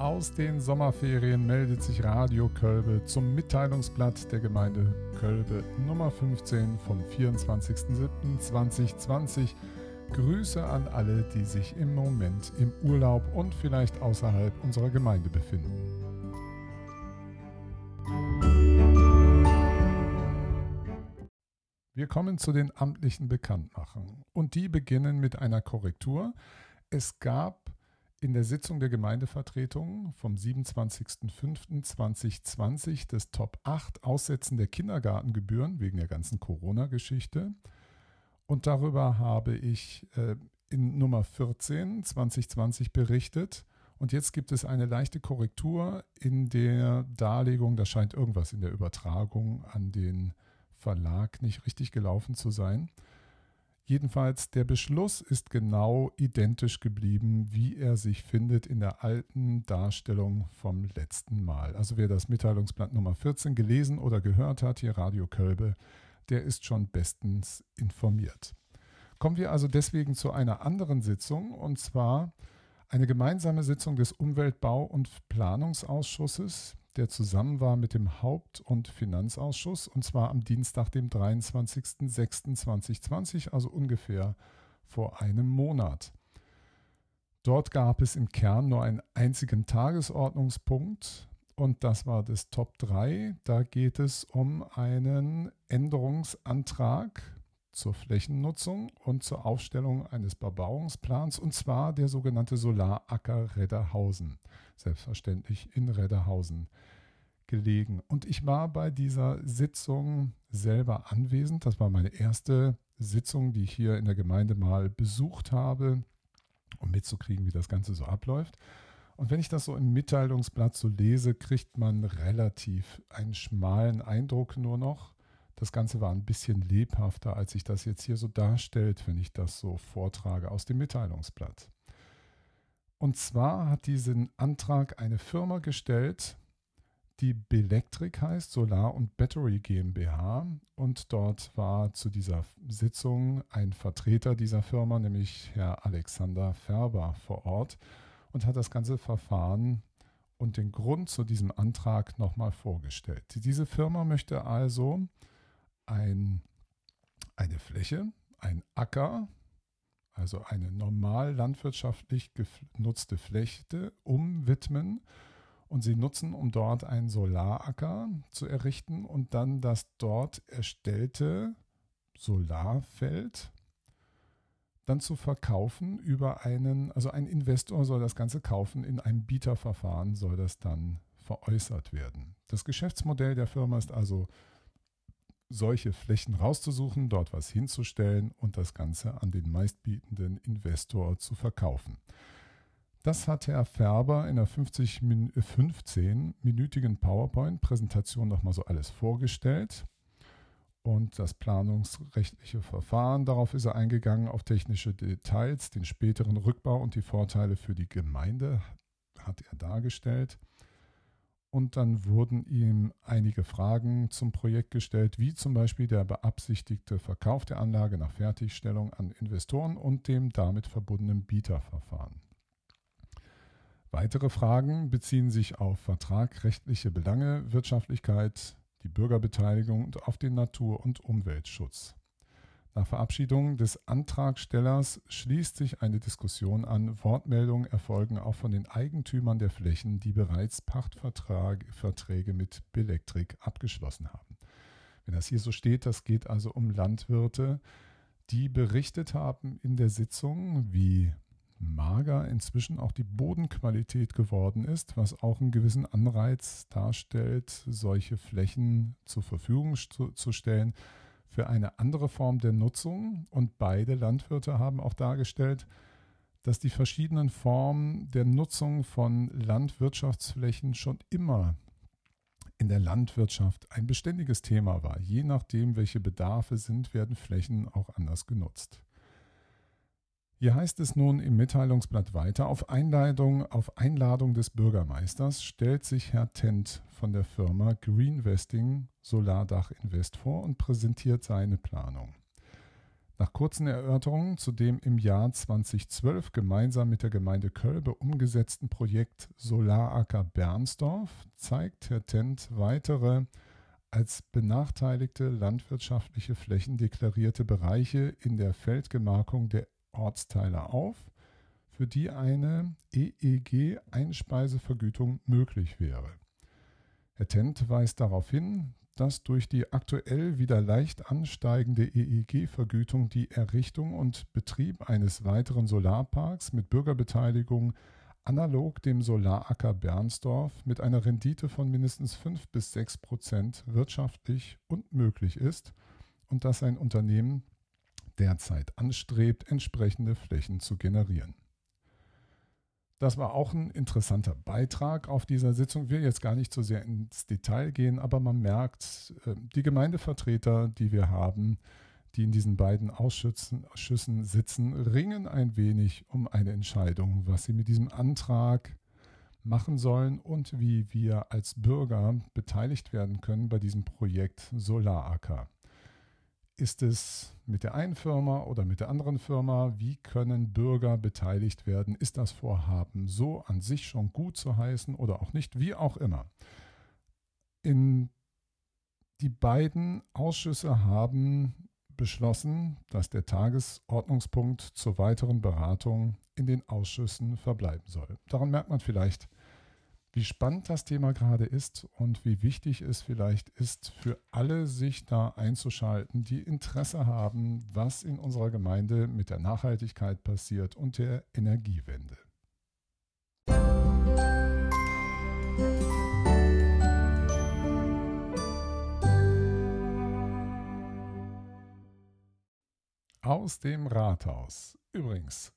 Aus den Sommerferien meldet sich Radio Kölbe zum Mitteilungsblatt der Gemeinde Kölbe Nummer 15 vom 24.07.2020. Grüße an alle, die sich im Moment im Urlaub und vielleicht außerhalb unserer Gemeinde befinden. Wir kommen zu den amtlichen Bekanntmachungen und die beginnen mit einer Korrektur. Es gab in der Sitzung der Gemeindevertretung vom 27.05.2020 des Top 8 Aussetzen der Kindergartengebühren wegen der ganzen Corona-Geschichte. Und darüber habe ich äh, in Nummer 14 2020 berichtet. Und jetzt gibt es eine leichte Korrektur in der Darlegung. Da scheint irgendwas in der Übertragung an den Verlag nicht richtig gelaufen zu sein. Jedenfalls, der Beschluss ist genau identisch geblieben, wie er sich findet in der alten Darstellung vom letzten Mal. Also wer das Mitteilungsblatt Nummer 14 gelesen oder gehört hat, hier Radio Kölbe, der ist schon bestens informiert. Kommen wir also deswegen zu einer anderen Sitzung, und zwar eine gemeinsame Sitzung des Umweltbau- und Planungsausschusses, der zusammen war mit dem Haupt- und Finanzausschuss, und zwar am Dienstag, dem 23.06.2020, also ungefähr vor einem Monat. Dort gab es im Kern nur einen einzigen Tagesordnungspunkt und das war das Top 3. Da geht es um einen Änderungsantrag zur Flächennutzung und zur Aufstellung eines Bebauungsplans und zwar der sogenannte Solaracker Redderhausen selbstverständlich in Redderhausen gelegen. Und ich war bei dieser Sitzung selber anwesend. Das war meine erste Sitzung, die ich hier in der Gemeinde mal besucht habe, um mitzukriegen, wie das Ganze so abläuft. Und wenn ich das so im Mitteilungsblatt so lese, kriegt man relativ einen schmalen Eindruck nur noch. Das Ganze war ein bisschen lebhafter, als sich das jetzt hier so darstellt, wenn ich das so vortrage aus dem Mitteilungsblatt. Und zwar hat diesen Antrag eine Firma gestellt, die Belectric heißt, Solar und Battery GmbH. Und dort war zu dieser Sitzung ein Vertreter dieser Firma, nämlich Herr Alexander Färber, vor Ort und hat das ganze Verfahren und den Grund zu diesem Antrag nochmal vorgestellt. Diese Firma möchte also ein, eine Fläche, ein Acker also eine normal landwirtschaftlich genutzte Fläche, umwidmen und sie nutzen, um dort einen Solaracker zu errichten und dann das dort erstellte Solarfeld dann zu verkaufen über einen, also ein Investor soll das Ganze kaufen, in einem Bieterverfahren soll das dann veräußert werden. Das Geschäftsmodell der Firma ist also solche Flächen rauszusuchen, dort was hinzustellen und das Ganze an den meistbietenden Investor zu verkaufen. Das hat Herr Färber in einer 15-minütigen PowerPoint-Präsentation nochmal so alles vorgestellt. Und das planungsrechtliche Verfahren, darauf ist er eingegangen, auf technische Details, den späteren Rückbau und die Vorteile für die Gemeinde hat er dargestellt. Und dann wurden ihm einige Fragen zum Projekt gestellt, wie zum Beispiel der beabsichtigte Verkauf der Anlage nach Fertigstellung an Investoren und dem damit verbundenen Bieterverfahren. Weitere Fragen beziehen sich auf vertragrechtliche Belange, Wirtschaftlichkeit, die Bürgerbeteiligung und auf den Natur- und Umweltschutz. Nach Verabschiedung des Antragstellers schließt sich eine Diskussion an. Wortmeldungen erfolgen auch von den Eigentümern der Flächen, die bereits Pachtverträge mit Belektrik abgeschlossen haben. Wenn das hier so steht, das geht also um Landwirte, die berichtet haben in der Sitzung, wie mager inzwischen auch die Bodenqualität geworden ist, was auch einen gewissen Anreiz darstellt, solche Flächen zur Verfügung zu, zu stellen für eine andere Form der Nutzung. Und beide Landwirte haben auch dargestellt, dass die verschiedenen Formen der Nutzung von Landwirtschaftsflächen schon immer in der Landwirtschaft ein beständiges Thema war. Je nachdem, welche Bedarfe sind, werden Flächen auch anders genutzt. Hier heißt es nun im Mitteilungsblatt weiter, auf Einladung, auf Einladung des Bürgermeisters stellt sich Herr Tent von der Firma Greenvesting Solardach Invest vor und präsentiert seine Planung. Nach kurzen Erörterungen zu dem im Jahr 2012 gemeinsam mit der Gemeinde Kölbe umgesetzten Projekt Solaracker Bernsdorf zeigt Herr Tent weitere als benachteiligte landwirtschaftliche Flächen deklarierte Bereiche in der Feldgemarkung der Ortsteile auf, für die eine EEG-Einspeisevergütung möglich wäre. Herr Tent weist darauf hin, dass durch die aktuell wieder leicht ansteigende EEG-Vergütung die Errichtung und Betrieb eines weiteren Solarparks mit Bürgerbeteiligung analog dem Solaracker Bernsdorf mit einer Rendite von mindestens 5 bis 6 Prozent wirtschaftlich und möglich ist und dass ein Unternehmen derzeit anstrebt, entsprechende Flächen zu generieren. Das war auch ein interessanter Beitrag auf dieser Sitzung. Ich will jetzt gar nicht so sehr ins Detail gehen, aber man merkt, äh, die Gemeindevertreter, die wir haben, die in diesen beiden Ausschüssen sitzen, ringen ein wenig um eine Entscheidung, was sie mit diesem Antrag machen sollen und wie wir als Bürger beteiligt werden können bei diesem Projekt Solaracker. Ist es mit der einen Firma oder mit der anderen Firma? Wie können Bürger beteiligt werden? Ist das Vorhaben so an sich schon gut zu heißen oder auch nicht? Wie auch immer. In die beiden Ausschüsse haben beschlossen, dass der Tagesordnungspunkt zur weiteren Beratung in den Ausschüssen verbleiben soll. Daran merkt man vielleicht, wie spannend das Thema gerade ist und wie wichtig es vielleicht ist, für alle sich da einzuschalten, die Interesse haben, was in unserer Gemeinde mit der Nachhaltigkeit passiert und der Energiewende. Aus dem Rathaus. Übrigens,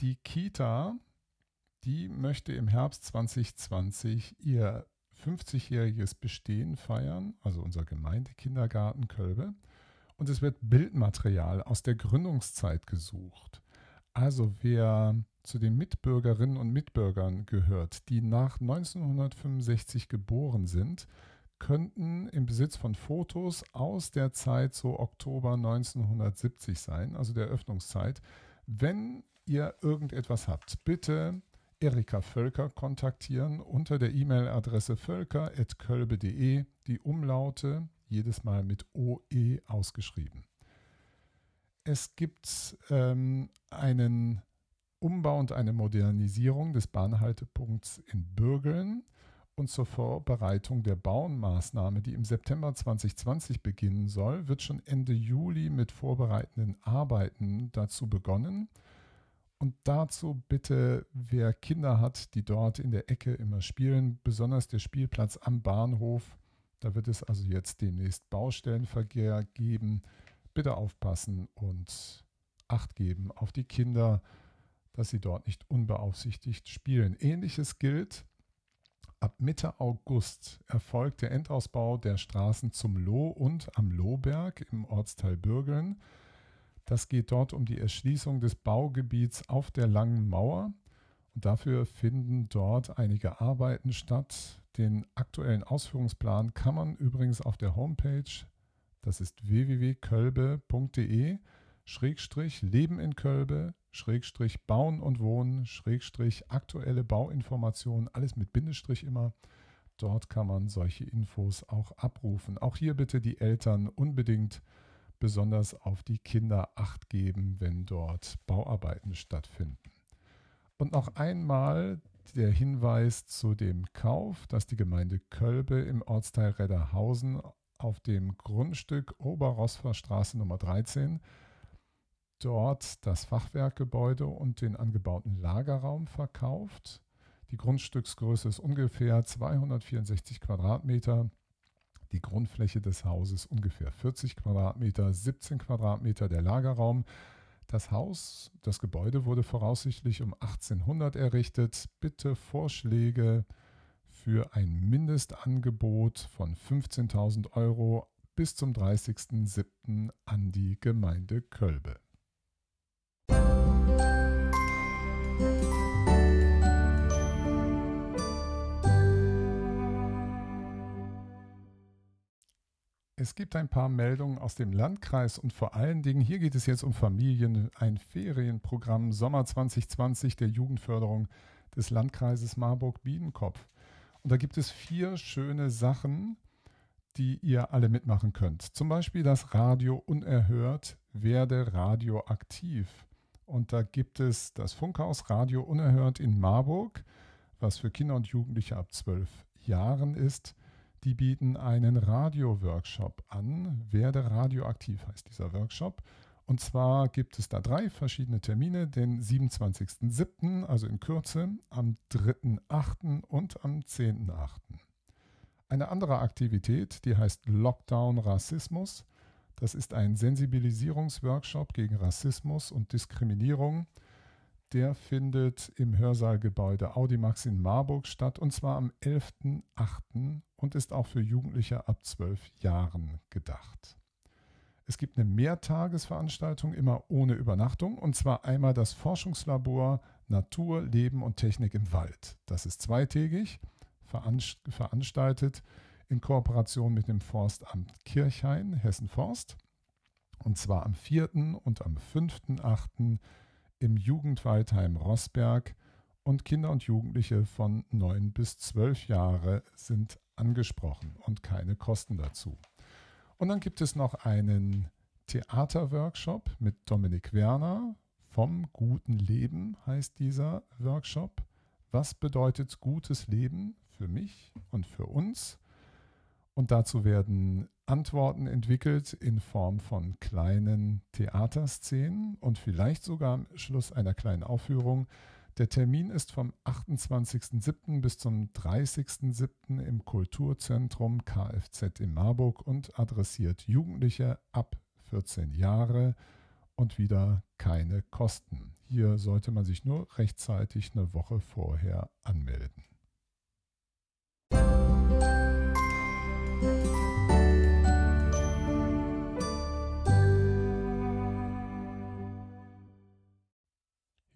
die Kita die möchte im Herbst 2020 ihr 50-jähriges Bestehen feiern, also unser Gemeindekindergarten Kölbe. Und es wird Bildmaterial aus der Gründungszeit gesucht. Also wer zu den Mitbürgerinnen und Mitbürgern gehört, die nach 1965 geboren sind, könnten im Besitz von Fotos aus der Zeit so Oktober 1970 sein, also der Öffnungszeit. Wenn ihr irgendetwas habt, bitte Erika Völker kontaktieren unter der E-Mail-Adresse völker.kölbe.de, die Umlaute jedes Mal mit OE ausgeschrieben. Es gibt ähm, einen Umbau und eine Modernisierung des Bahnhaltepunkts in Bürgeln und zur Vorbereitung der Baumaßnahme, die im September 2020 beginnen soll, wird schon Ende Juli mit vorbereitenden Arbeiten dazu begonnen. Und dazu bitte, wer Kinder hat, die dort in der Ecke immer spielen, besonders der Spielplatz am Bahnhof, da wird es also jetzt demnächst Baustellenverkehr geben. Bitte aufpassen und Acht geben auf die Kinder, dass sie dort nicht unbeaufsichtigt spielen. Ähnliches gilt. Ab Mitte August erfolgt der Endausbau der Straßen zum Loh und am Lohberg im Ortsteil Bürgeln. Das geht dort um die Erschließung des Baugebiets auf der Langen Mauer. Und dafür finden dort einige Arbeiten statt. Den aktuellen Ausführungsplan kann man übrigens auf der Homepage, das ist www.kölbe.de, Schrägstrich Leben in Kölbe, Schrägstrich Bauen und Wohnen, Schrägstrich aktuelle Bauinformationen, alles mit Bindestrich immer. Dort kann man solche Infos auch abrufen. Auch hier bitte die Eltern unbedingt besonders auf die Kinder acht geben, wenn dort Bauarbeiten stattfinden. Und noch einmal der Hinweis zu dem Kauf, dass die Gemeinde Kölbe im Ortsteil Redderhausen auf dem Grundstück Oberrosfer Straße Nummer 13 dort das Fachwerkgebäude und den angebauten Lagerraum verkauft. Die Grundstücksgröße ist ungefähr 264 Quadratmeter die Grundfläche des Hauses ungefähr 40 Quadratmeter, 17 Quadratmeter der Lagerraum. Das Haus, das Gebäude wurde voraussichtlich um 1800 errichtet. Bitte Vorschläge für ein Mindestangebot von 15.000 Euro bis zum 30.07. an die Gemeinde Kölbe. Es gibt ein paar Meldungen aus dem Landkreis und vor allen Dingen, hier geht es jetzt um Familien, ein Ferienprogramm Sommer 2020 der Jugendförderung des Landkreises Marburg-Biedenkopf. Und da gibt es vier schöne Sachen, die ihr alle mitmachen könnt. Zum Beispiel das Radio Unerhört werde radioaktiv. Und da gibt es das Funkhaus Radio Unerhört in Marburg, was für Kinder und Jugendliche ab zwölf Jahren ist. Die bieten einen Radio-Workshop an. Werde radioaktiv heißt dieser Workshop. Und zwar gibt es da drei verschiedene Termine, den 27.07., also in Kürze, am 3.08. und am 10.08. Eine andere Aktivität, die heißt Lockdown Rassismus. Das ist ein Sensibilisierungsworkshop gegen Rassismus und Diskriminierung. Der findet im Hörsaal-Gebäude Audimax in Marburg statt und zwar am 11.08. und ist auch für Jugendliche ab 12 Jahren gedacht. Es gibt eine Mehrtagesveranstaltung immer ohne Übernachtung und zwar einmal das Forschungslabor Natur, Leben und Technik im Wald. Das ist zweitägig veranstaltet in Kooperation mit dem Forstamt Kirchhain, Hessen Forst. Und zwar am 4. und am 5.8. im Jugendwaldheim Rossberg. Und Kinder und Jugendliche von 9 bis 12 Jahre sind angesprochen und keine Kosten dazu. Und dann gibt es noch einen Theaterworkshop mit Dominik Werner. Vom guten Leben heißt dieser Workshop. Was bedeutet gutes Leben für mich und für uns. Und dazu werden Antworten entwickelt in Form von kleinen Theaterszenen und vielleicht sogar am Schluss einer kleinen Aufführung. Der Termin ist vom 28.07. bis zum 30.07. im Kulturzentrum Kfz in Marburg und adressiert Jugendliche ab 14 Jahre und wieder keine Kosten. Hier sollte man sich nur rechtzeitig eine Woche vorher anmelden.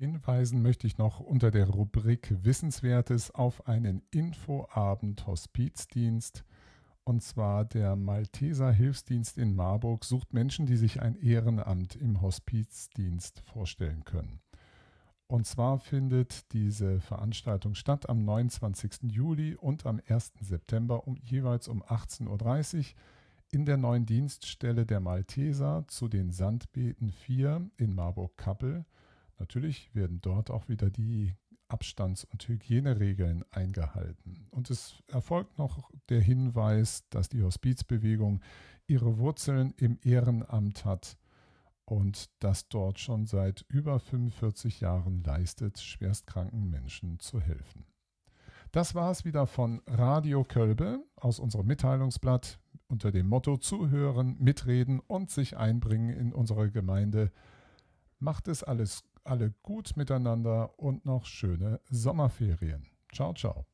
Hinweisen möchte ich noch unter der Rubrik Wissenswertes auf einen Infoabend Hospizdienst. Und zwar der Malteser Hilfsdienst in Marburg sucht Menschen, die sich ein Ehrenamt im Hospizdienst vorstellen können. Und zwar findet diese Veranstaltung statt am 29. Juli und am 1. September um, jeweils um 18.30 Uhr in der neuen Dienststelle der Malteser zu den Sandbeeten 4 in Marburg-Kappel. Natürlich werden dort auch wieder die Abstands- und Hygieneregeln eingehalten. Und es erfolgt noch der Hinweis, dass die Hospizbewegung ihre Wurzeln im Ehrenamt hat und das dort schon seit über 45 Jahren leistet, schwerstkranken Menschen zu helfen. Das war es wieder von Radio Kölbe aus unserem Mitteilungsblatt unter dem Motto Zuhören, Mitreden und sich einbringen in unsere Gemeinde. Macht es alles alle gut miteinander und noch schöne Sommerferien. Ciao, ciao.